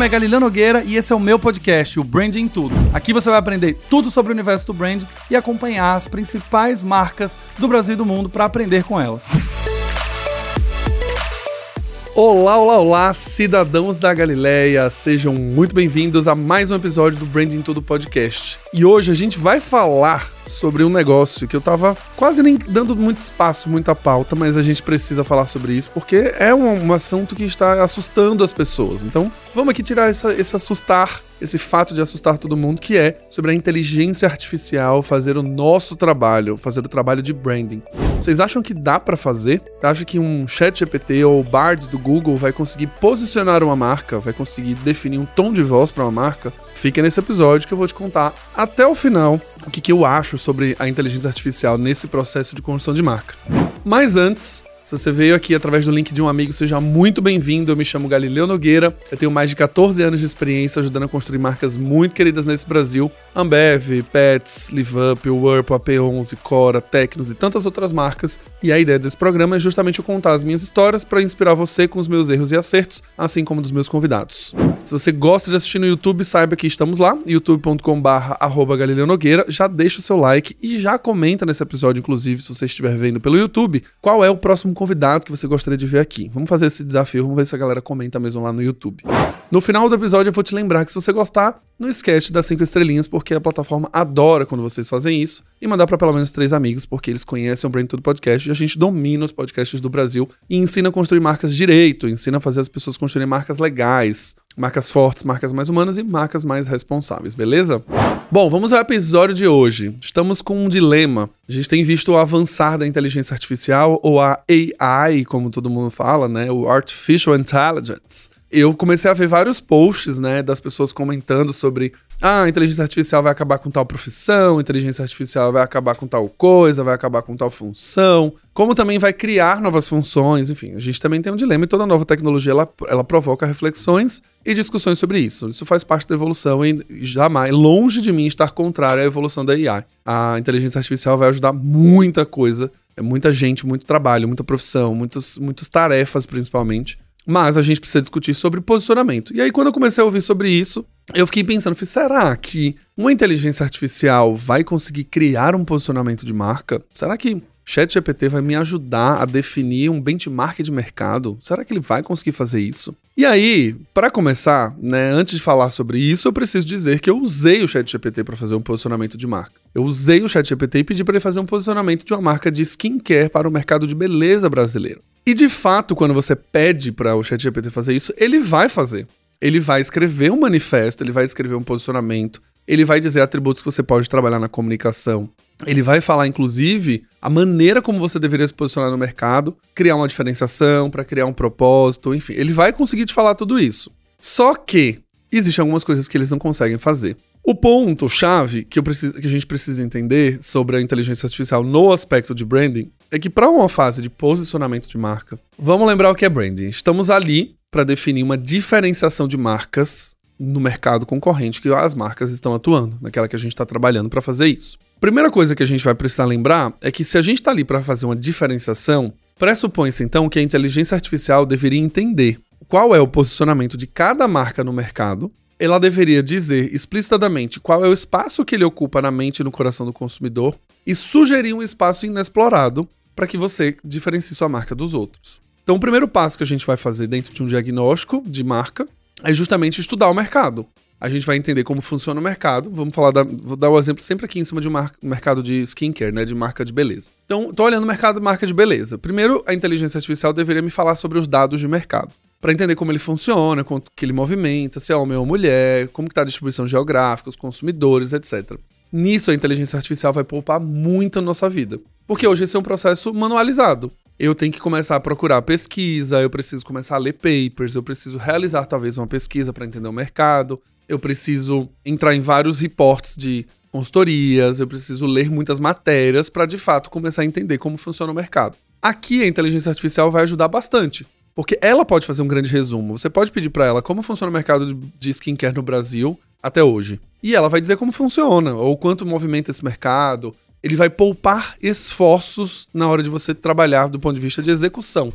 nome é Galileu Nogueira e esse é o meu podcast, o Branding Tudo. Aqui você vai aprender tudo sobre o universo do brand e acompanhar as principais marcas do Brasil e do mundo para aprender com elas. Olá, olá, olá, cidadãos da Galileia, sejam muito bem-vindos a mais um episódio do Branding Tudo Podcast. E hoje a gente vai falar sobre um negócio que eu tava quase nem dando muito espaço, muita pauta, mas a gente precisa falar sobre isso porque é um, um assunto que está assustando as pessoas. Então, vamos aqui tirar essa, esse assustar, esse fato de assustar todo mundo, que é sobre a inteligência artificial fazer o nosso trabalho, fazer o trabalho de branding. Vocês acham que dá para fazer? Acha que um chat GPT ou Bard do Google vai conseguir posicionar uma marca, vai conseguir definir um tom de voz para uma marca? Fica nesse episódio que eu vou te contar até o final o que, que eu acho sobre a inteligência artificial nesse processo de construção de marca. Mas antes, se você veio aqui através do link de um amigo, seja muito bem-vindo. Eu me chamo Galileu Nogueira. Eu tenho mais de 14 anos de experiência ajudando a construir marcas muito queridas nesse Brasil. Ambev, Pets, LiveUp, Whirlpool, AP11, Cora, Tecnos e tantas outras marcas. E a ideia desse programa é justamente eu contar as minhas histórias para inspirar você com os meus erros e acertos, assim como dos meus convidados. Se você gosta de assistir no YouTube, saiba que estamos lá, youtube.com/barra Galileu Nogueira. Já deixa o seu like e já comenta nesse episódio, inclusive, se você estiver vendo pelo YouTube, qual é o próximo convidado que você gostaria de ver aqui. Vamos fazer esse desafio, vamos ver se a galera comenta mesmo lá no YouTube. No final do episódio eu vou te lembrar que se você gostar, não esquece dar cinco estrelinhas, porque a plataforma adora quando vocês fazem isso, e mandar para pelo menos três amigos, porque eles conhecem o Brain Tudo Podcast e a gente domina os podcasts do Brasil e ensina a construir marcas direito, ensina a fazer as pessoas construírem marcas legais, marcas fortes, marcas mais humanas e marcas mais responsáveis, beleza? Bom, vamos ao episódio de hoje. Estamos com um dilema. A gente tem visto o avançar da inteligência artificial, ou a AI, como todo mundo fala, né? O Artificial Intelligence. Eu comecei a ver vários posts, né, das pessoas comentando sobre ah, a inteligência artificial vai acabar com tal profissão, a inteligência artificial vai acabar com tal coisa, vai acabar com tal função, como também vai criar novas funções, enfim, a gente também tem um dilema e toda nova tecnologia ela, ela provoca reflexões e discussões sobre isso. Isso faz parte da evolução e jamais, longe de mim estar contrário à evolução da AI. A inteligência artificial vai ajudar muita coisa, é muita gente, muito trabalho, muita profissão, muitos, muitas tarefas principalmente. Mas a gente precisa discutir sobre posicionamento. E aí, quando eu comecei a ouvir sobre isso, eu fiquei pensando, será que uma inteligência artificial vai conseguir criar um posicionamento de marca? Será que ChatGPT vai me ajudar a definir um benchmark de mercado? Será que ele vai conseguir fazer isso? E aí, para começar, né, antes de falar sobre isso, eu preciso dizer que eu usei o ChatGPT para fazer um posicionamento de marca. Eu usei o ChatGPT e pedi para ele fazer um posicionamento de uma marca de skincare para o mercado de beleza brasileiro. E de fato, quando você pede para o ChatGPT fazer isso, ele vai fazer ele vai escrever um manifesto, ele vai escrever um posicionamento, ele vai dizer atributos que você pode trabalhar na comunicação. Ele vai falar, inclusive, a maneira como você deveria se posicionar no mercado, criar uma diferenciação, para criar um propósito, enfim. Ele vai conseguir te falar tudo isso. Só que existem algumas coisas que eles não conseguem fazer. O ponto-chave que, preciso, que a gente precisa entender sobre a inteligência artificial no aspecto de branding é que, para uma fase de posicionamento de marca, vamos lembrar o que é branding. Estamos ali para definir uma diferenciação de marcas no mercado concorrente que as marcas estão atuando, naquela que a gente está trabalhando para fazer isso. Primeira coisa que a gente vai precisar lembrar é que se a gente está ali para fazer uma diferenciação, pressupõe-se então que a inteligência artificial deveria entender qual é o posicionamento de cada marca no mercado. Ela deveria dizer explicitamente qual é o espaço que ele ocupa na mente e no coração do consumidor e sugerir um espaço inexplorado para que você diferencie sua marca dos outros. Então, o primeiro passo que a gente vai fazer dentro de um diagnóstico de marca é justamente estudar o mercado. A gente vai entender como funciona o mercado. Vamos falar da, vou dar o um exemplo sempre aqui em cima de um mar, mercado de skincare, né, de marca de beleza. Então, tô olhando o mercado de marca de beleza. Primeiro, a inteligência artificial deveria me falar sobre os dados de mercado, para entender como ele funciona, quanto que ele movimenta, se é homem ou mulher, como que tá a distribuição geográfica, os consumidores, etc. Nisso, a inteligência artificial vai poupar muito a nossa vida. Porque hoje esse é um processo manualizado eu tenho que começar a procurar pesquisa, eu preciso começar a ler papers, eu preciso realizar talvez uma pesquisa para entender o mercado, eu preciso entrar em vários reportes de consultorias, eu preciso ler muitas matérias para de fato começar a entender como funciona o mercado. Aqui a inteligência artificial vai ajudar bastante, porque ela pode fazer um grande resumo. Você pode pedir para ela como funciona o mercado de skincare no Brasil até hoje. E ela vai dizer como funciona, ou quanto movimenta esse mercado, ele vai poupar esforços na hora de você trabalhar do ponto de vista de execução.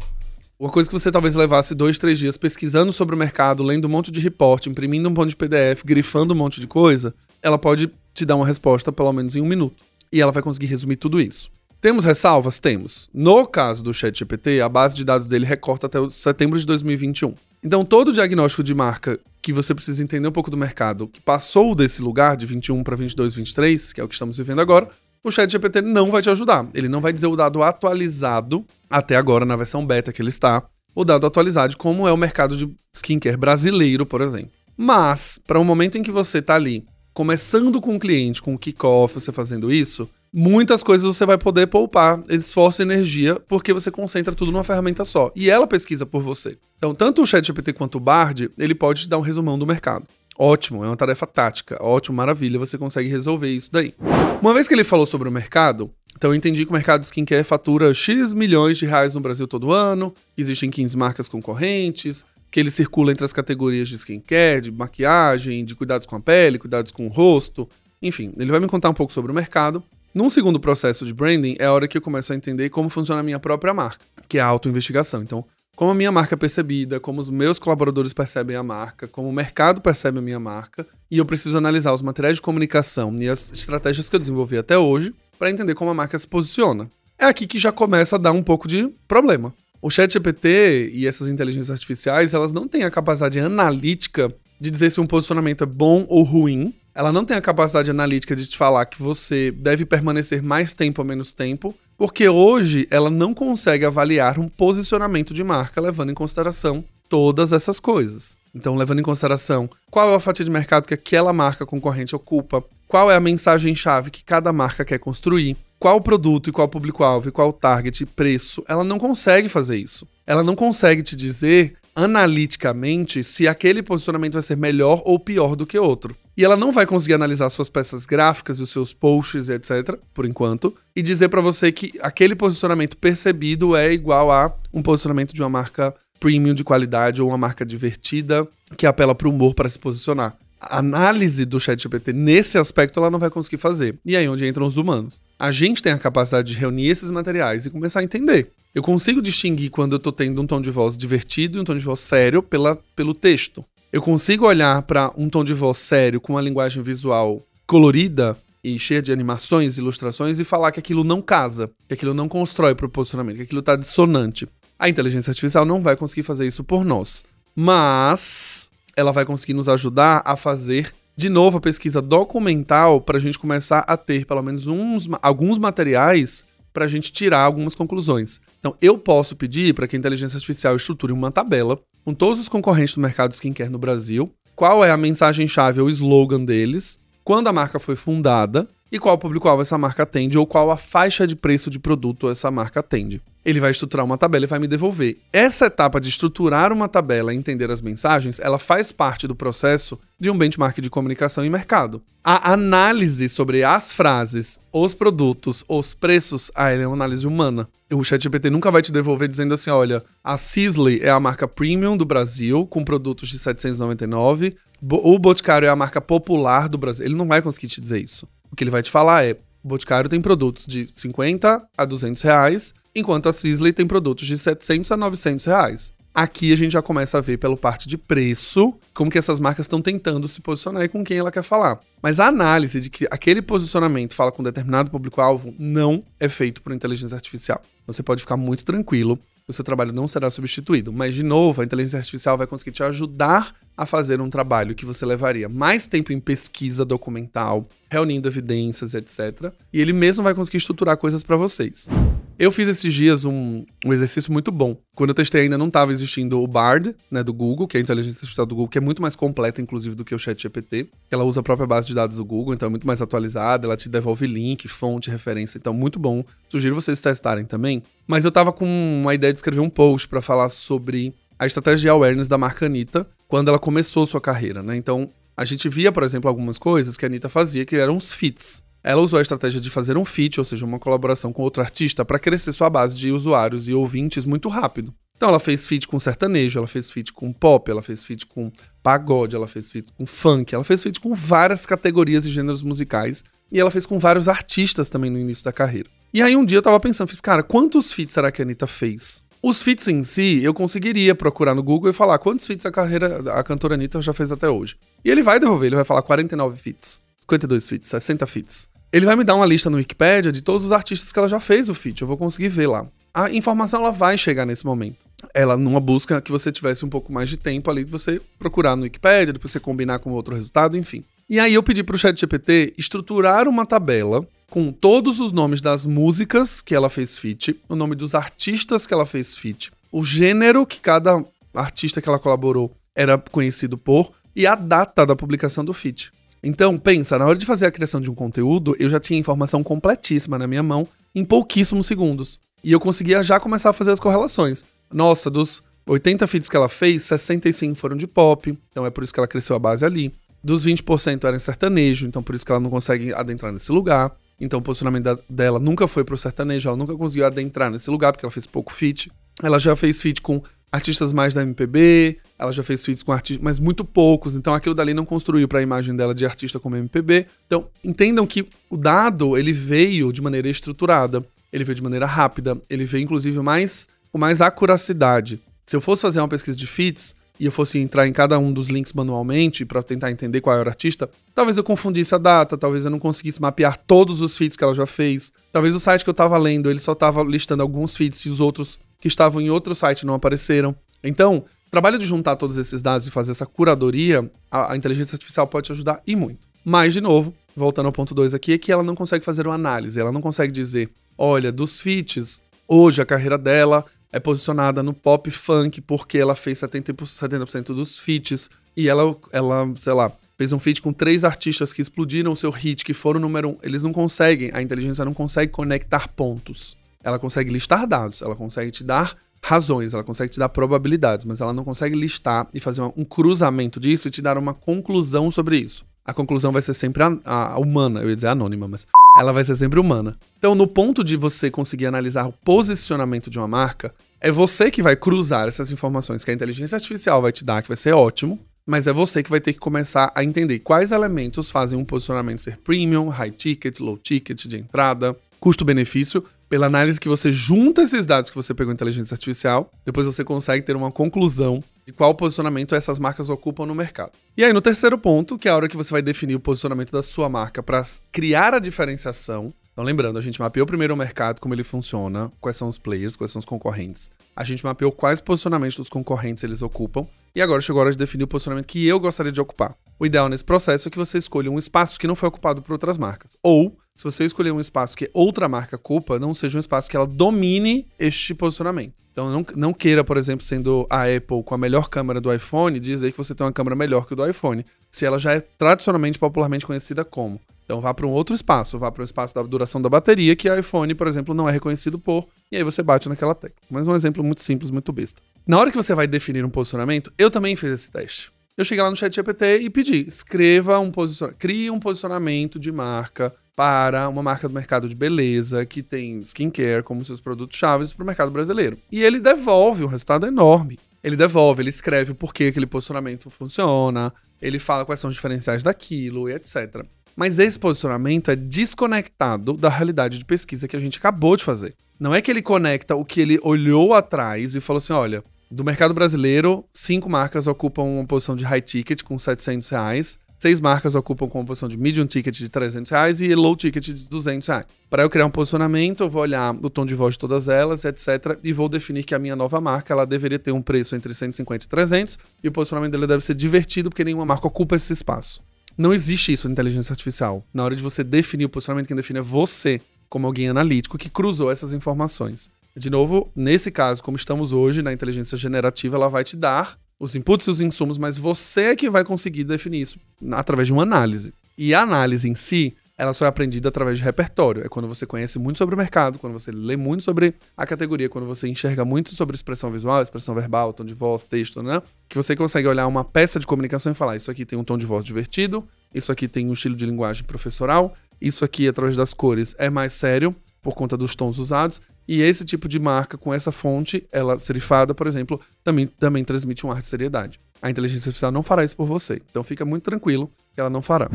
Uma coisa que você talvez levasse dois, três dias pesquisando sobre o mercado, lendo um monte de report, imprimindo um monte de PDF, grifando um monte de coisa, ela pode te dar uma resposta pelo menos em um minuto. E ela vai conseguir resumir tudo isso. Temos ressalvas? Temos. No caso do ChatGPT, a base de dados dele recorta até setembro de 2021. Então, todo o diagnóstico de marca que você precisa entender um pouco do mercado, que passou desse lugar de 21 para 22, 23, que é o que estamos vivendo agora, o ChatGPT não vai te ajudar. Ele não vai dizer o dado atualizado, até agora na versão beta que ele está, o dado atualizado como é o mercado de skincare brasileiro, por exemplo. Mas, para o um momento em que você está ali, começando com o cliente, com o kickoff, você fazendo isso, muitas coisas você vai poder poupar esforço e energia porque você concentra tudo numa ferramenta só. E ela pesquisa por você. Então, tanto o ChatGPT quanto o Bard, ele pode te dar um resumão do mercado. Ótimo, é uma tarefa tática. Ótimo, maravilha, você consegue resolver isso daí. Uma vez que ele falou sobre o mercado, então eu entendi que o mercado de skincare fatura X milhões de reais no Brasil todo ano, existem 15 marcas concorrentes, que ele circula entre as categorias de skincare, de maquiagem, de cuidados com a pele, cuidados com o rosto, enfim, ele vai me contar um pouco sobre o mercado. Num segundo processo de branding, é a hora que eu começo a entender como funciona a minha própria marca, que é a autoinvestigação. Então, como a minha marca é percebida, como os meus colaboradores percebem a marca, como o mercado percebe a minha marca, e eu preciso analisar os materiais de comunicação e as estratégias que eu desenvolvi até hoje para entender como a marca se posiciona. É aqui que já começa a dar um pouco de problema. O ChatGPT e essas inteligências artificiais, elas não têm a capacidade analítica de dizer se um posicionamento é bom ou ruim, ela não tem a capacidade analítica de te falar que você deve permanecer mais tempo ou menos tempo, porque hoje ela não consegue avaliar um posicionamento de marca levando em consideração todas essas coisas. Então, levando em consideração qual é a fatia de mercado que aquela marca concorrente ocupa, qual é a mensagem-chave que cada marca quer construir, qual produto e qual público-alvo e qual target e preço, ela não consegue fazer isso. Ela não consegue te dizer analiticamente se aquele posicionamento vai ser melhor ou pior do que outro. E ela não vai conseguir analisar suas peças gráficas e os seus posts, etc., por enquanto, e dizer para você que aquele posicionamento percebido é igual a um posicionamento de uma marca premium de qualidade ou uma marca divertida que apela para o humor para se posicionar. Análise do ChatGPT nesse aspecto ela não vai conseguir fazer. E aí é onde entram os humanos. A gente tem a capacidade de reunir esses materiais e começar a entender. Eu consigo distinguir quando eu estou tendo um tom de voz divertido e um tom de voz sério pela, pelo texto eu consigo olhar para um tom de voz sério com uma linguagem visual colorida e cheia de animações, ilustrações e falar que aquilo não casa, que aquilo não constrói para o posicionamento, que aquilo está dissonante. A inteligência artificial não vai conseguir fazer isso por nós, mas ela vai conseguir nos ajudar a fazer de novo a pesquisa documental para a gente começar a ter pelo menos uns, alguns materiais para a gente tirar algumas conclusões. Então, eu posso pedir para que a inteligência artificial estruture uma tabela com todos os concorrentes do mercado skincare no Brasil, qual é a mensagem-chave ou slogan deles, quando a marca foi fundada e qual público-alvo essa marca atende ou qual a faixa de preço de produto essa marca atende. Ele vai estruturar uma tabela e vai me devolver. Essa etapa de estruturar uma tabela e entender as mensagens, ela faz parte do processo de um benchmark de comunicação e mercado. A análise sobre as frases, os produtos, os preços, ah, é uma análise humana. O ChatGPT nunca vai te devolver dizendo assim, olha, a Sisley é a marca premium do Brasil, com produtos de 799, o Boticário é a marca popular do Brasil. Ele não vai conseguir te dizer isso. O que ele vai te falar é: Boticário tem produtos de 50 a 200 reais, enquanto a Sisley tem produtos de 700 a 900 reais. Aqui a gente já começa a ver pela parte de preço como que essas marcas estão tentando se posicionar e com quem ela quer falar. Mas a análise de que aquele posicionamento fala com determinado público-alvo não é feito por inteligência artificial. Você pode ficar muito tranquilo, o seu trabalho não será substituído. Mas, de novo, a inteligência artificial vai conseguir te ajudar a fazer um trabalho que você levaria mais tempo em pesquisa documental, reunindo evidências, etc. E ele mesmo vai conseguir estruturar coisas para vocês. Eu fiz esses dias um, um, exercício muito bom. Quando eu testei ainda não estava existindo o Bard, né, do Google, que é a inteligência artificial do Google, que é muito mais completa, inclusive, do que o ChatGPT. Ela usa a própria base de dados do Google, então é muito mais atualizada, ela te devolve link, fonte, referência, então muito bom. Sugiro vocês testarem também. Mas eu tava com uma ideia de escrever um post para falar sobre a estratégia de awareness da marca Anitta quando ela começou sua carreira, né? Então, a gente via, por exemplo, algumas coisas que a Anitta fazia que eram os fits. Ela usou a estratégia de fazer um feat, ou seja, uma colaboração com outro artista, para crescer sua base de usuários e ouvintes muito rápido. Então ela fez feat com sertanejo, ela fez feat com pop, ela fez feat com pagode, ela fez feat com funk, ela fez feat com várias categorias e gêneros musicais e ela fez com vários artistas também no início da carreira. E aí um dia eu tava pensando, fiz, cara, quantos feats será que a Anitta fez? Os feats em si, eu conseguiria procurar no Google e falar quantos feats a carreira, a cantora Anitta já fez até hoje. E ele vai devolver, ele vai falar 49 feats, 52 feats, 60 feats. Ele vai me dar uma lista no Wikipedia de todos os artistas que ela já fez o feat, eu vou conseguir ver lá. A informação ela vai chegar nesse momento. Ela numa busca que você tivesse um pouco mais de tempo ali de você procurar no Wikipedia, depois você combinar com outro resultado, enfim. E aí eu pedi pro ChatGPT estruturar uma tabela com todos os nomes das músicas que ela fez feat, o nome dos artistas que ela fez feat, o gênero que cada artista que ela colaborou era conhecido por e a data da publicação do feat. Então, pensa, na hora de fazer a criação de um conteúdo, eu já tinha informação completíssima na minha mão em pouquíssimos segundos. E eu conseguia já começar a fazer as correlações. Nossa, dos 80 feats que ela fez, 65 foram de pop, então é por isso que ela cresceu a base ali. Dos 20% eram sertanejo, então por isso que ela não consegue adentrar nesse lugar. Então o posicionamento dela nunca foi pro sertanejo, ela nunca conseguiu adentrar nesse lugar, porque ela fez pouco feat. Ela já fez feat com artistas mais da MPB, ela já fez feats com artistas, mas muito poucos, então aquilo dali não construiu para a imagem dela de artista como MPB. Então, entendam que o dado, ele veio de maneira estruturada, ele veio de maneira rápida, ele veio inclusive mais com mais acuracidade. Se eu fosse fazer uma pesquisa de feats, e eu fosse entrar em cada um dos links manualmente para tentar entender qual era o artista, talvez eu confundisse a data, talvez eu não conseguisse mapear todos os feeds que ela já fez. Talvez o site que eu estava lendo, ele só estava listando alguns feeds e os outros que estavam em outro site não apareceram. Então, o trabalho de juntar todos esses dados e fazer essa curadoria, a, a inteligência artificial pode te ajudar e muito. Mas, de novo, voltando ao ponto 2 aqui, é que ela não consegue fazer uma análise, ela não consegue dizer, olha, dos feats, hoje a carreira dela é posicionada no pop funk porque ela fez 70%, 70 dos feats e ela, ela, sei lá, fez um feat com três artistas que explodiram o seu hit, que foram o número um. Eles não conseguem, a inteligência não consegue conectar pontos. Ela consegue listar dados, ela consegue te dar razões, ela consegue te dar probabilidades, mas ela não consegue listar e fazer um cruzamento disso e te dar uma conclusão sobre isso a conclusão vai ser sempre a, a, humana. Eu ia dizer anônima, mas ela vai ser sempre humana. Então, no ponto de você conseguir analisar o posicionamento de uma marca, é você que vai cruzar essas informações que a inteligência artificial vai te dar, que vai ser ótimo, mas é você que vai ter que começar a entender quais elementos fazem um posicionamento ser premium, high ticket, low ticket de entrada, custo-benefício, pela análise que você junta esses dados que você pegou em inteligência artificial, depois você consegue ter uma conclusão de qual posicionamento essas marcas ocupam no mercado. E aí, no terceiro ponto, que é a hora que você vai definir o posicionamento da sua marca para criar a diferenciação. Então, lembrando, a gente mapeou primeiro o mercado, como ele funciona, quais são os players, quais são os concorrentes. A gente mapeou quais posicionamentos dos concorrentes eles ocupam. E agora chegou a hora de definir o posicionamento que eu gostaria de ocupar. O ideal nesse processo é que você escolha um espaço que não foi ocupado por outras marcas. Ou se você escolher um espaço que outra marca culpa, não seja um espaço que ela domine este posicionamento. Então não, não queira, por exemplo, sendo a Apple com a melhor câmera do iPhone, dizer que você tem uma câmera melhor que o do iPhone, se ela já é tradicionalmente popularmente conhecida como. Então vá para um outro espaço, vá para o espaço da duração da bateria, que a iPhone, por exemplo, não é reconhecido por, e aí você bate naquela tecla. Mas um exemplo muito simples, muito besta. Na hora que você vai definir um posicionamento, eu também fiz esse teste. Eu cheguei lá no chat GPT e pedi, escreva um posicionamento, crie um posicionamento de marca para uma marca do mercado de beleza que tem skincare como seus produtos chaves para o mercado brasileiro. E ele devolve um resultado enorme. Ele devolve, ele escreve por que aquele posicionamento funciona, ele fala quais são os diferenciais daquilo e etc. Mas esse posicionamento é desconectado da realidade de pesquisa que a gente acabou de fazer. Não é que ele conecta o que ele olhou atrás e falou assim: olha, do mercado brasileiro, cinco marcas ocupam uma posição de high ticket com 700 reais Seis marcas ocupam com posição de medium ticket de 300 reais e low ticket de 200 reais. Para eu criar um posicionamento, eu vou olhar o tom de voz de todas elas, etc. E vou definir que a minha nova marca ela deveria ter um preço entre 150 e 300 e o posicionamento dela deve ser divertido porque nenhuma marca ocupa esse espaço. Não existe isso na inteligência artificial. Na hora de você definir o posicionamento, quem define é você, como alguém analítico que cruzou essas informações. De novo, nesse caso, como estamos hoje na inteligência generativa, ela vai te dar os inputs e os insumos, mas você é que vai conseguir definir isso através de uma análise. E a análise em si, ela só é aprendida através de repertório. É quando você conhece muito sobre o mercado, quando você lê muito sobre a categoria, quando você enxerga muito sobre expressão visual, expressão verbal, tom de voz, texto, né? Que você consegue olhar uma peça de comunicação e falar: isso aqui tem um tom de voz divertido, isso aqui tem um estilo de linguagem professoral, isso aqui, através das cores, é mais sério por conta dos tons usados, e esse tipo de marca com essa fonte, ela serifada, por exemplo, também, também transmite um ar de seriedade. A inteligência artificial não fará isso por você. Então fica muito tranquilo que ela não fará.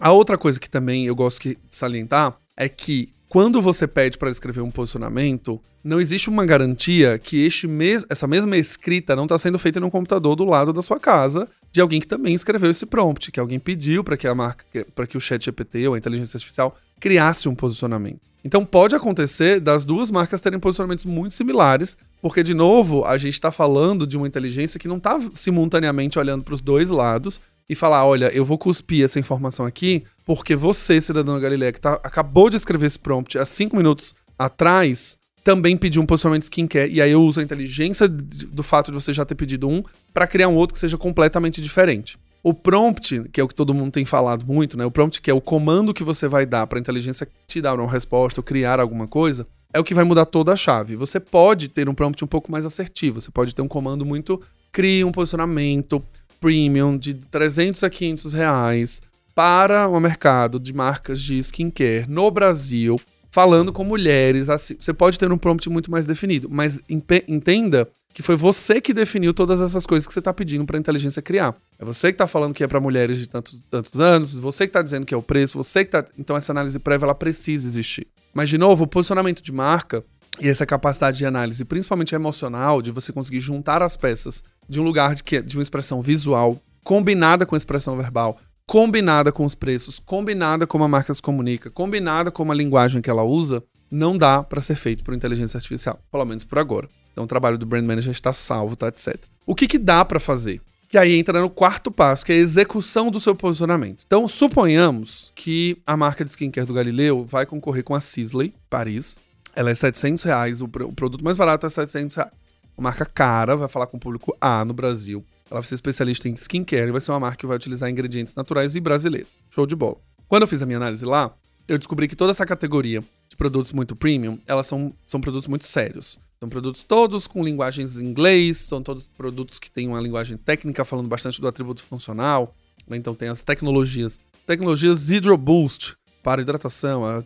A outra coisa que também eu gosto de salientar é que quando você pede para escrever um posicionamento, não existe uma garantia que este mes essa mesma escrita não está sendo feita no computador do lado da sua casa de alguém que também escreveu esse prompt, que alguém pediu para que a marca, para que o Chat GPT ou a inteligência artificial criasse um posicionamento. Então pode acontecer das duas marcas terem posicionamentos muito similares, porque de novo a gente está falando de uma inteligência que não está simultaneamente olhando para os dois lados e falar, olha, eu vou cuspir essa informação aqui porque você, cidadão da Galileia, que tá, acabou de escrever esse prompt há cinco minutos atrás, também pediu um posicionamento skincare. E aí eu uso a inteligência do fato de você já ter pedido um para criar um outro que seja completamente diferente. O prompt, que é o que todo mundo tem falado muito, né? O prompt, que é o comando que você vai dar para a inteligência te dar uma resposta ou criar alguma coisa, é o que vai mudar toda a chave. Você pode ter um prompt um pouco mais assertivo. Você pode ter um comando muito crie um posicionamento premium de 300 a 500 reais para o mercado de marcas de skincare no Brasil, falando com mulheres. Assim, você pode ter um prompt muito mais definido, mas entenda que foi você que definiu todas essas coisas que você está pedindo para a inteligência criar. É você que está falando que é para mulheres de tantos, tantos anos, você que está dizendo que é o preço, você que está. Então essa análise prévia ela precisa existir. Mas de novo, o posicionamento de marca e essa capacidade de análise, principalmente emocional, de você conseguir juntar as peças de um lugar de, que, de uma expressão visual combinada com a expressão verbal, combinada com os preços, combinada como a marca se comunica, combinada com a linguagem que ela usa, não dá para ser feito por inteligência artificial, pelo menos por agora. Então o trabalho do brand manager está salvo, tá, etc. O que, que dá para fazer? Que aí entra no quarto passo, que é a execução do seu posicionamento. Então, suponhamos que a marca de skincare do Galileu vai concorrer com a Sisley, Paris. Ela é 700 reais, o, produto mais barato é 700 reais. Uma marca cara, vai falar com o público A no Brasil. Ela vai ser especialista em skincare e vai ser uma marca que vai utilizar ingredientes naturais e brasileiros. Show de bola. Quando eu fiz a minha análise lá, eu descobri que toda essa categoria de produtos muito premium, elas são, são produtos muito sérios. São produtos todos com linguagens em inglês, são todos produtos que têm uma linguagem técnica falando bastante do atributo funcional. Né? Então tem as tecnologias. Tecnologias Hydro Boost para hidratação, a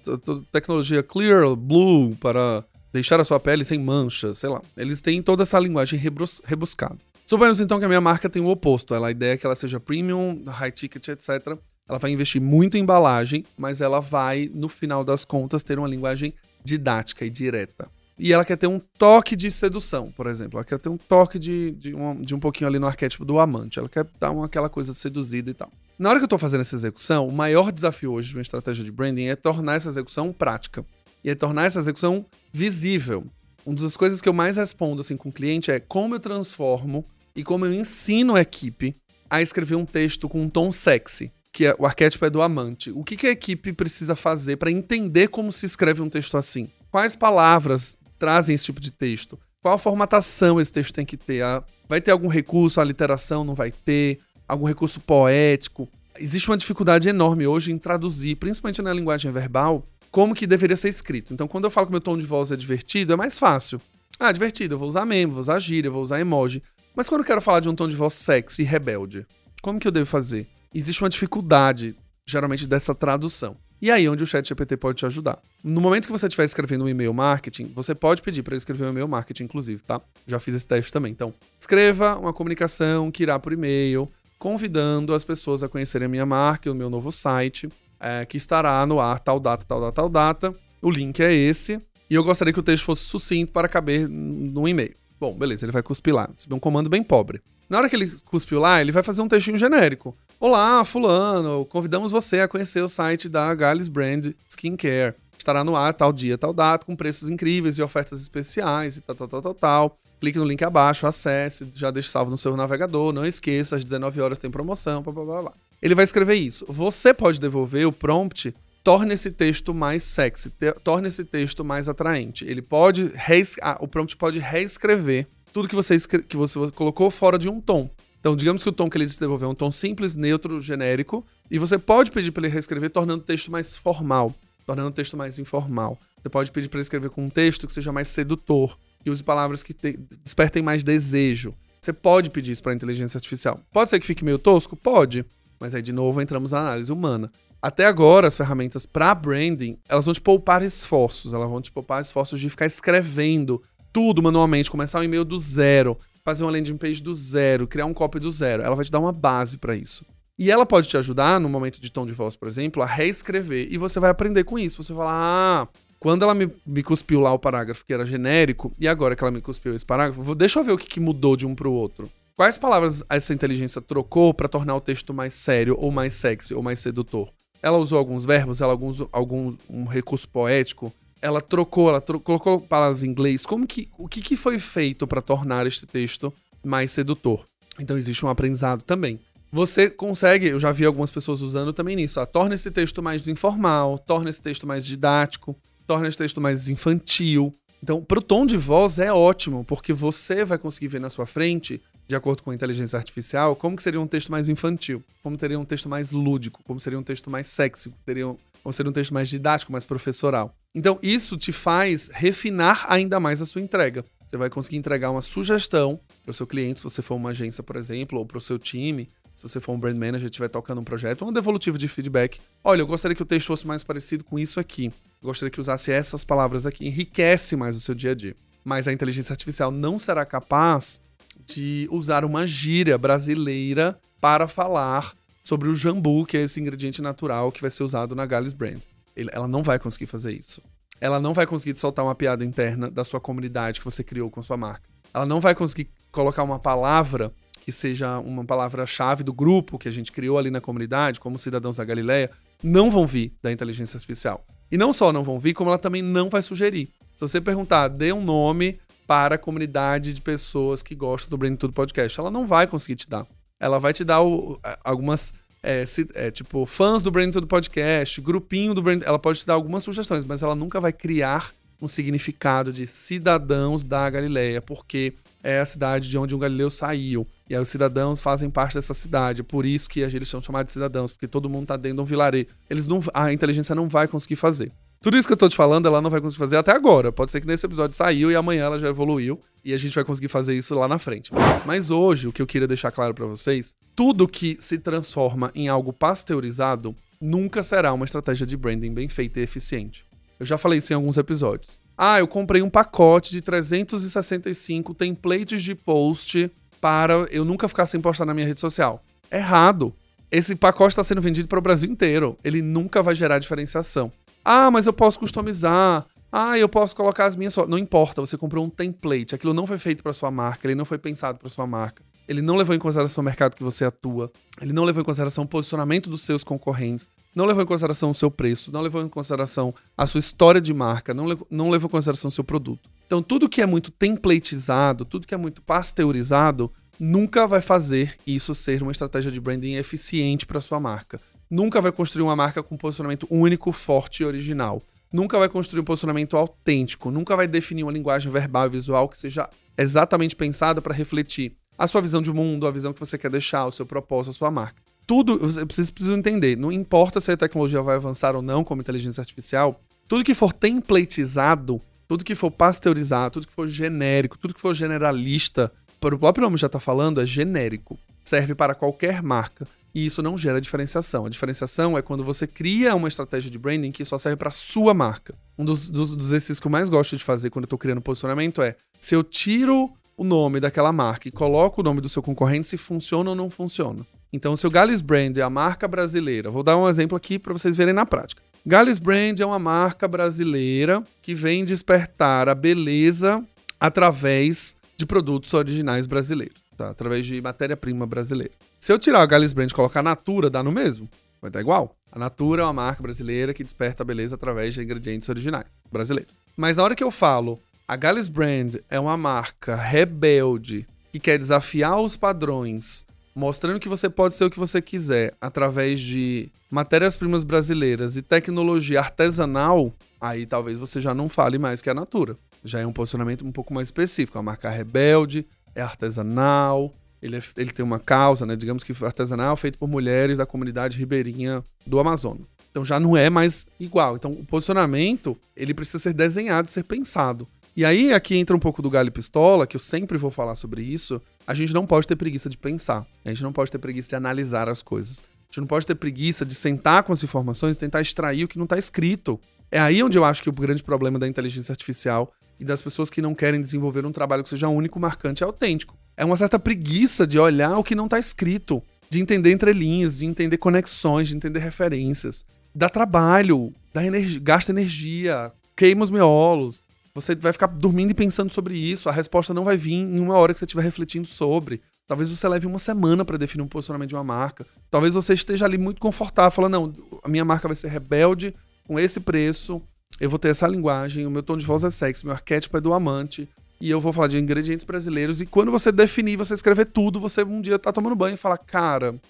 tecnologia Clear Blue para deixar a sua pele sem manchas, sei lá. Eles têm toda essa linguagem rebuscada. Suponhamos então que a minha marca tem o oposto. Ela, a ideia é que ela seja premium, high ticket, etc. Ela vai investir muito em embalagem, mas ela vai, no final das contas, ter uma linguagem didática e direta. E ela quer ter um toque de sedução, por exemplo. Ela quer ter um toque de, de, um, de um pouquinho ali no arquétipo do amante. Ela quer dar uma, aquela coisa seduzida e tal. Na hora que eu estou fazendo essa execução, o maior desafio hoje de uma estratégia de branding é tornar essa execução prática. E é tornar essa execução visível. Uma das coisas que eu mais respondo assim com o cliente é como eu transformo e como eu ensino a equipe a escrever um texto com um tom sexy, que é, o arquétipo é do amante. O que, que a equipe precisa fazer para entender como se escreve um texto assim? Quais palavras trazem esse tipo de texto? Qual a formatação esse texto tem que ter? Ah, vai ter algum recurso, a literação não vai ter? Algum recurso poético? Existe uma dificuldade enorme hoje em traduzir, principalmente na linguagem verbal, como que deveria ser escrito. Então, quando eu falo que meu tom de voz é divertido, é mais fácil. Ah, divertido, eu vou usar meme, vou usar gíria, vou usar emoji. Mas quando eu quero falar de um tom de voz sexy e rebelde, como que eu devo fazer? Existe uma dificuldade, geralmente, dessa tradução. E aí, onde o chat GPT pode te ajudar. No momento que você estiver escrevendo um e-mail marketing, você pode pedir para ele escrever um e-mail marketing, inclusive, tá? Já fiz esse teste também. Então, escreva uma comunicação que irá por e-mail, convidando as pessoas a conhecerem a minha marca e o meu novo site, é, que estará no ar tal data, tal data, tal data. O link é esse. E eu gostaria que o texto fosse sucinto para caber no e-mail. Bom, beleza, ele vai cuspir lá. É um comando bem pobre. Na hora que ele cuspiu lá, ele vai fazer um textinho genérico. Olá, fulano, convidamos você a conhecer o site da Gales Brand Skincare. Estará no ar tal dia, tal data, com preços incríveis e ofertas especiais e tal, tal, tal, tal, tal. Clique no link abaixo, acesse, já deixe salvo no seu navegador. Não esqueça, às 19 horas tem promoção, blá, blá, blá, blá. Ele vai escrever isso. Você pode devolver o prompt torne esse texto mais sexy, te, esse texto mais atraente. Ele pode, ah, o prompt pode reescrever tudo que você, que você colocou fora de um tom. Então, digamos que o tom que ele disse devolver é um tom simples, neutro, genérico, e você pode pedir para ele reescrever tornando o texto mais formal, tornando o texto mais informal. Você pode pedir para ele escrever com um texto que seja mais sedutor, que use palavras que te, despertem mais desejo. Você pode pedir isso para a inteligência artificial. Pode ser que fique meio tosco? Pode. Mas aí, de novo, entramos na análise humana. Até agora, as ferramentas para branding, elas vão te poupar esforços. Elas vão te poupar esforços de ficar escrevendo tudo manualmente, começar um e-mail do zero, fazer uma landing page do zero, criar um copy do zero. Ela vai te dar uma base para isso. E ela pode te ajudar, no momento de tom de voz, por exemplo, a reescrever. E você vai aprender com isso. Você vai falar, ah, quando ela me, me cuspiu lá o parágrafo que era genérico, e agora que ela me cuspiu esse parágrafo, vou, deixa eu ver o que, que mudou de um pro outro. Quais palavras essa inteligência trocou para tornar o texto mais sério, ou mais sexy, ou mais sedutor? Ela usou alguns verbos, ela alguns, alguns um recurso poético, ela trocou, ela trocou, colocou palavras em inglês. Como que, o que, que foi feito para tornar este texto mais sedutor? Então existe um aprendizado também. Você consegue, eu já vi algumas pessoas usando também nisso, ó, torna esse texto mais informal, torna esse texto mais didático, torna esse texto mais infantil. Então, para o tom de voz é ótimo, porque você vai conseguir ver na sua frente, de acordo com a inteligência artificial, como seria um texto mais infantil, como seria um texto mais lúdico, como seria um texto mais sexy, como um, como seria um texto mais didático, mais professoral. Então, isso te faz refinar ainda mais a sua entrega. Você vai conseguir entregar uma sugestão para o seu cliente, se você for uma agência, por exemplo, ou para o seu time, se você for um brand manager estiver tocando um projeto, um devolutivo de feedback. Olha, eu gostaria que o texto fosse mais parecido com isso aqui. Eu gostaria que usasse essas palavras aqui. Enriquece mais o seu dia a dia. Mas a inteligência artificial não será capaz de usar uma gíria brasileira para falar sobre o jambu, que é esse ingrediente natural que vai ser usado na Gales Brand. Ela não vai conseguir fazer isso. Ela não vai conseguir soltar uma piada interna da sua comunidade que você criou com sua marca. Ela não vai conseguir colocar uma palavra que seja uma palavra-chave do grupo que a gente criou ali na comunidade, como Cidadãos da Galileia, não vão vir da inteligência artificial. E não só não vão vir, como ela também não vai sugerir. Se você perguntar, dê um nome para a comunidade de pessoas que gostam do Brain Tudo Podcast, ela não vai conseguir te dar. Ela vai te dar o, algumas, é, se, é, tipo, fãs do Brain Tudo Podcast, grupinho do Brain... Ela pode te dar algumas sugestões, mas ela nunca vai criar um significado de cidadãos da Galileia, porque é a cidade de onde um galileu saiu. E aí os cidadãos fazem parte dessa cidade, por isso que eles são chamados de cidadãos, porque todo mundo tá dentro de um vilarejo. Eles não, a inteligência não vai conseguir fazer. Tudo isso que eu tô te falando, ela não vai conseguir fazer até agora. Pode ser que nesse episódio saiu e amanhã ela já evoluiu e a gente vai conseguir fazer isso lá na frente. Mas hoje, o que eu queria deixar claro para vocês, tudo que se transforma em algo pasteurizado nunca será uma estratégia de branding bem feita e eficiente. Eu já falei isso em alguns episódios. Ah, eu comprei um pacote de 365 templates de post para eu nunca ficar sem postar na minha rede social. Errado. Esse pacote está sendo vendido para o Brasil inteiro. Ele nunca vai gerar diferenciação. Ah, mas eu posso customizar. Ah, eu posso colocar as minhas. Não importa, você comprou um template. Aquilo não foi feito para sua marca, ele não foi pensado para sua marca. Ele não levou em consideração o mercado que você atua. Ele não levou em consideração o posicionamento dos seus concorrentes não levou em consideração o seu preço, não levou em consideração a sua história de marca, não levou, não levou em consideração o seu produto. Então, tudo que é muito templatizado, tudo que é muito pasteurizado, nunca vai fazer isso ser uma estratégia de branding eficiente para sua marca. Nunca vai construir uma marca com posicionamento único, forte e original. Nunca vai construir um posicionamento autêntico, nunca vai definir uma linguagem verbal e visual que seja exatamente pensada para refletir a sua visão de mundo, a visão que você quer deixar, o seu propósito, a sua marca tudo, vocês precisam entender, não importa se a tecnologia vai avançar ou não como inteligência artificial, tudo que for templatizado, tudo que for pasteurizado, tudo que for genérico, tudo que for generalista, para o próprio nome já está falando, é genérico. Serve para qualquer marca. E isso não gera diferenciação. A diferenciação é quando você cria uma estratégia de branding que só serve para sua marca. Um dos, dos, dos exercícios que eu mais gosto de fazer quando eu estou criando posicionamento é: se eu tiro o nome daquela marca e coloco o nome do seu concorrente, se funciona ou não funciona. Então, se o Gales Brand é a marca brasileira, vou dar um exemplo aqui para vocês verem na prática. Gales Brand é uma marca brasileira que vem despertar a beleza através de produtos originais brasileiros, tá? através de matéria-prima brasileira. Se eu tirar o Gales Brand e colocar Natura, dá no mesmo? Vai dar igual. A Natura é uma marca brasileira que desperta a beleza através de ingredientes originais brasileiros. Mas na hora que eu falo a Gales Brand é uma marca rebelde que quer desafiar os padrões mostrando que você pode ser o que você quiser através de matérias-primas brasileiras e tecnologia artesanal, aí talvez você já não fale mais que a Natura. Já é um posicionamento um pouco mais específico. A marca rebelde, é artesanal, ele, é, ele tem uma causa, né? Digamos que artesanal feito por mulheres da comunidade ribeirinha do Amazonas. Então já não é mais igual. Então o posicionamento, ele precisa ser desenhado, ser pensado. E aí aqui entra um pouco do galho pistola, que eu sempre vou falar sobre isso. A gente não pode ter preguiça de pensar. A gente não pode ter preguiça de analisar as coisas. A gente não pode ter preguiça de sentar com as informações e tentar extrair o que não está escrito. É aí onde eu acho que o grande problema da inteligência artificial e das pessoas que não querem desenvolver um trabalho que seja único, marcante e autêntico. É uma certa preguiça de olhar o que não está escrito, de entender entrelinhas, de entender conexões, de entender referências. Dá trabalho, dá energia, gasta energia, queima os miolos. Você vai ficar dormindo e pensando sobre isso. A resposta não vai vir em uma hora que você estiver refletindo sobre. Talvez você leve uma semana para definir um posicionamento de uma marca. Talvez você esteja ali muito confortável, falando: não, a minha marca vai ser rebelde com esse preço, eu vou ter essa linguagem, o meu tom de voz é sexy, meu arquétipo é do amante, e eu vou falar de ingredientes brasileiros. E quando você definir, você escrever tudo, você um dia tá tomando banho e fala: cara,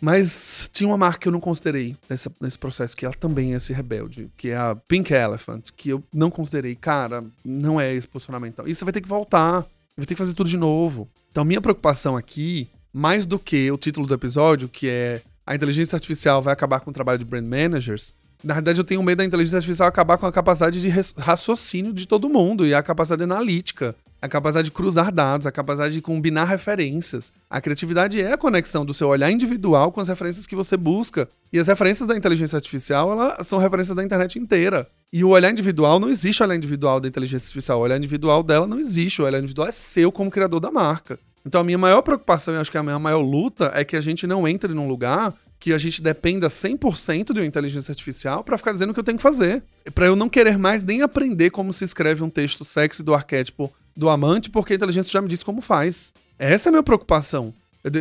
mas tinha uma marca que eu não considerei nesse, nesse processo, que ela também é esse rebelde, que é a Pink Elephant, que eu não considerei. Cara, não é esse posicionamento. Então, isso vai ter que voltar, vai ter que fazer tudo de novo. Então, minha preocupação aqui, mais do que o título do episódio, que é a inteligência artificial vai acabar com o trabalho de brand managers, na verdade, eu tenho medo da inteligência artificial acabar com a capacidade de raciocínio de todo mundo e a capacidade analítica, a capacidade de cruzar dados, a capacidade de combinar referências. A criatividade é a conexão do seu olhar individual com as referências que você busca. E as referências da inteligência artificial, elas são referências da internet inteira. E o olhar individual não existe olhar individual da inteligência artificial. O olhar individual dela não existe. O olhar individual é seu como criador da marca. Então a minha maior preocupação, e acho que a minha maior luta, é que a gente não entre num lugar que a gente dependa 100% de uma inteligência artificial para ficar dizendo o que eu tenho que fazer. Para eu não querer mais nem aprender como se escreve um texto sexy do arquétipo do amante, porque a inteligência já me disse como faz. Essa é a minha preocupação.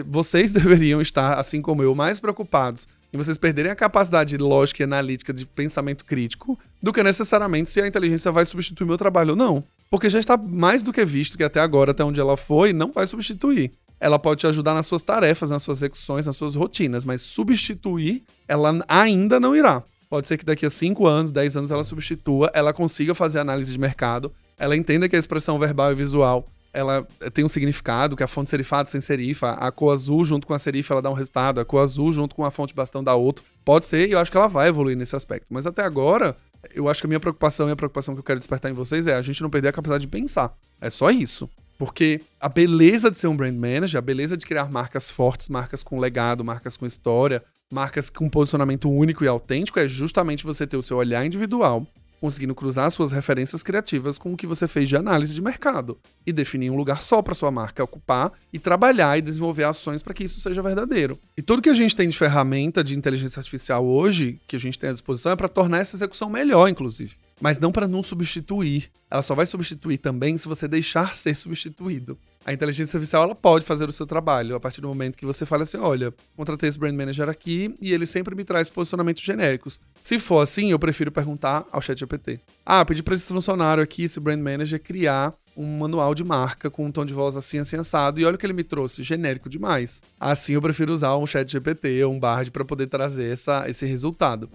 Vocês deveriam estar, assim como eu, mais preocupados em vocês perderem a capacidade lógica e analítica de pensamento crítico do que necessariamente se a inteligência vai substituir meu trabalho ou não. Porque já está mais do que visto que até agora, até onde ela foi, não vai substituir ela pode te ajudar nas suas tarefas, nas suas execuções, nas suas rotinas, mas substituir, ela ainda não irá. Pode ser que daqui a 5 anos, 10 anos ela substitua, ela consiga fazer análise de mercado, ela entenda que a expressão verbal e visual ela tem um significado, que a fonte serifada sem serifa, a cor azul junto com a serifa ela dá um resultado, a cor azul junto com a fonte bastão dá outro. Pode ser, e eu acho que ela vai evoluir nesse aspecto. Mas até agora, eu acho que a minha preocupação e a preocupação que eu quero despertar em vocês é a gente não perder a capacidade de pensar. É só isso. Porque a beleza de ser um brand manager, a beleza de criar marcas fortes, marcas com legado, marcas com história, marcas com posicionamento único e autêntico é justamente você ter o seu olhar individual, conseguindo cruzar suas referências criativas com o que você fez de análise de mercado e definir um lugar só para sua marca ocupar e trabalhar e desenvolver ações para que isso seja verdadeiro. E tudo que a gente tem de ferramenta de inteligência artificial hoje, que a gente tem à disposição, é para tornar essa execução melhor, inclusive mas não para não substituir. Ela só vai substituir também se você deixar ser substituído. A inteligência artificial ela pode fazer o seu trabalho a partir do momento que você fala assim: olha, contratei esse brand manager aqui e ele sempre me traz posicionamentos genéricos. Se for assim, eu prefiro perguntar ao ChatGPT. Ah, pedi para esse funcionário aqui, esse brand manager, criar um manual de marca com um tom de voz assim, assim, assado. E olha o que ele me trouxe, genérico demais. Assim eu prefiro usar um chat GPT ou um Bard para poder trazer essa, esse resultado.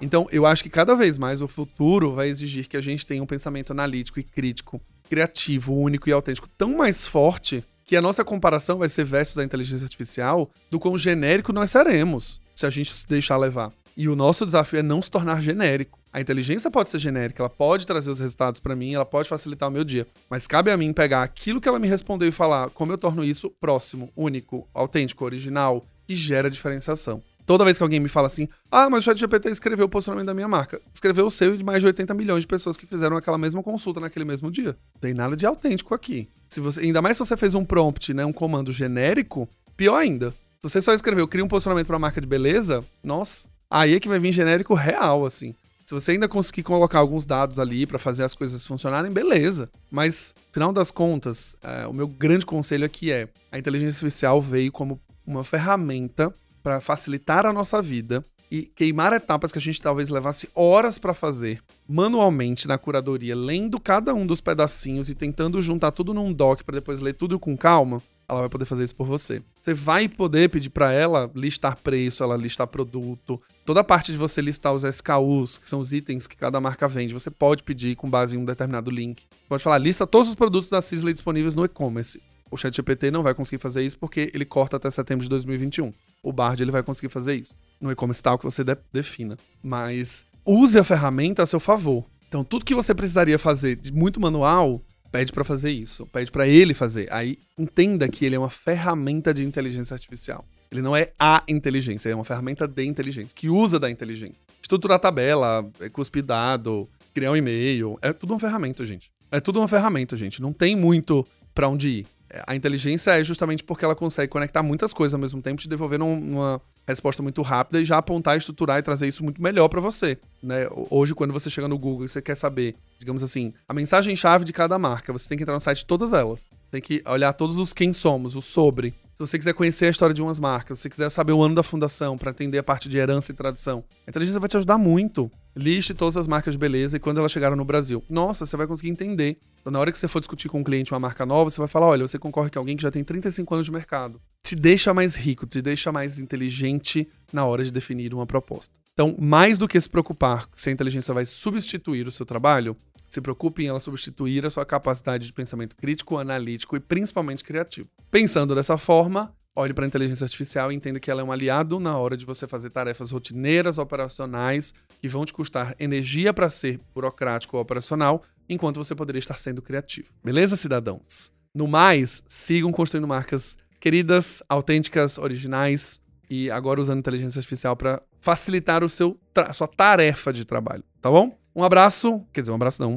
Então, eu acho que cada vez mais o futuro vai exigir que a gente tenha um pensamento analítico e crítico, criativo, único e autêntico tão mais forte que a nossa comparação vai ser versus a inteligência artificial do quão genérico nós seremos se a gente se deixar levar. E o nosso desafio é não se tornar genérico. A inteligência pode ser genérica, ela pode trazer os resultados para mim, ela pode facilitar o meu dia. Mas cabe a mim pegar aquilo que ela me respondeu e falar como eu torno isso próximo, único, autêntico, original, que gera diferenciação. Toda vez que alguém me fala assim, ah, mas o ChatGPT escreveu o posicionamento da minha marca. Escreveu o seu e de mais de 80 milhões de pessoas que fizeram aquela mesma consulta naquele mesmo dia. Não tem nada de autêntico aqui. Se você, ainda mais se você fez um prompt, né, um comando genérico, pior ainda. Se você só escreveu, cria um posicionamento para marca de beleza, nossa, aí é que vai vir genérico real, assim. Se você ainda conseguir colocar alguns dados ali para fazer as coisas funcionarem, beleza. Mas, final das contas, é, o meu grande conselho aqui é: a inteligência artificial veio como uma ferramenta para facilitar a nossa vida e queimar etapas que a gente talvez levasse horas para fazer manualmente na curadoria, lendo cada um dos pedacinhos e tentando juntar tudo num doc para depois ler tudo com calma, ela vai poder fazer isso por você. Você vai poder pedir para ela listar preço, ela listar produto, toda a parte de você listar os SKUs, que são os itens que cada marca vende, você pode pedir com base em um determinado link. Pode falar, lista todos os produtos da Sisley disponíveis no e-commerce. O ChatGPT não vai conseguir fazer isso porque ele corta até setembro de 2021. O Bard ele vai conseguir fazer isso. No e-commerce tal que você de defina. Mas use a ferramenta a seu favor. Então, tudo que você precisaria fazer de muito manual, pede para fazer isso, pede para ele fazer. Aí entenda que ele é uma ferramenta de inteligência artificial. Ele não é a inteligência, é uma ferramenta de inteligência, que usa da inteligência. Estruturar tabela, é, cuspir dado, criar um e-mail, é tudo uma ferramenta, gente. É tudo uma ferramenta, gente. Não tem muito para onde ir. A inteligência é justamente porque ela consegue conectar muitas coisas ao mesmo tempo, te devolvendo uma resposta muito rápida e já apontar, estruturar e trazer isso muito melhor para você. Né? Hoje, quando você chega no Google e você quer saber, digamos assim, a mensagem-chave de cada marca, você tem que entrar no site de todas elas. Tem que olhar todos os quem somos, o sobre. Se você quiser conhecer a história de umas marcas, se você quiser saber o ano da fundação para entender a parte de herança e tradição, a inteligência vai te ajudar muito. Liste todas as marcas de beleza e quando elas chegaram no Brasil. Nossa, você vai conseguir entender. Então, na hora que você for discutir com um cliente uma marca nova, você vai falar: olha, você concorre com alguém que já tem 35 anos de mercado. Te deixa mais rico, te deixa mais inteligente na hora de definir uma proposta. Então, mais do que se preocupar se a inteligência vai substituir o seu trabalho, se preocupe em ela substituir a sua capacidade de pensamento crítico, analítico e principalmente criativo. Pensando dessa forma, olhe para a inteligência artificial e entenda que ela é um aliado na hora de você fazer tarefas rotineiras, operacionais, que vão te custar energia para ser burocrático ou operacional, enquanto você poderia estar sendo criativo. Beleza, cidadãos? No mais, sigam construindo marcas queridas, autênticas, originais e agora usando inteligência artificial para facilitar o seu sua tarefa de trabalho, tá bom? Um abraço, quer dizer, um abraço não.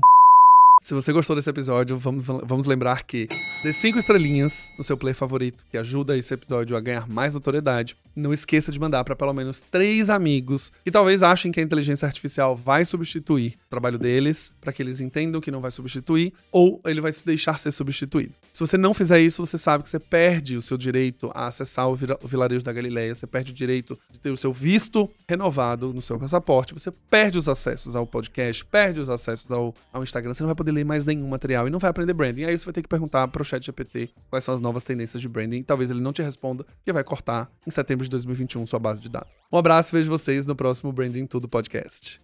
Se você gostou desse episódio, vamos, vamos lembrar que dê cinco estrelinhas no seu play favorito, que ajuda esse episódio a ganhar mais notoriedade. Não esqueça de mandar para pelo menos três amigos que talvez achem que a inteligência artificial vai substituir o trabalho deles, para que eles entendam que não vai substituir, ou ele vai se deixar ser substituído. Se você não fizer isso, você sabe que você perde o seu direito a acessar o, o vilarejo da Galileia, você perde o direito de ter o seu visto renovado no seu passaporte, você perde os acessos ao podcast, perde os acessos ao, ao Instagram, você não vai poder ler mais nenhum material e não vai aprender branding. Aí você vai ter que perguntar para o chat GPT quais são as novas tendências de branding. Talvez ele não te responda, porque vai cortar em setembro de 2021 sua base de dados. Um abraço, vejo vocês no próximo Branding Tudo Podcast.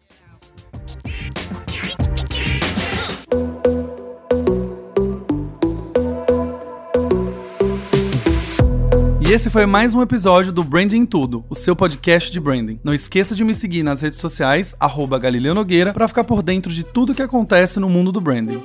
E esse foi mais um episódio do Branding Tudo, o seu podcast de branding. Não esqueça de me seguir nas redes sociais, arroba Galileu Nogueira, para ficar por dentro de tudo que acontece no mundo do branding.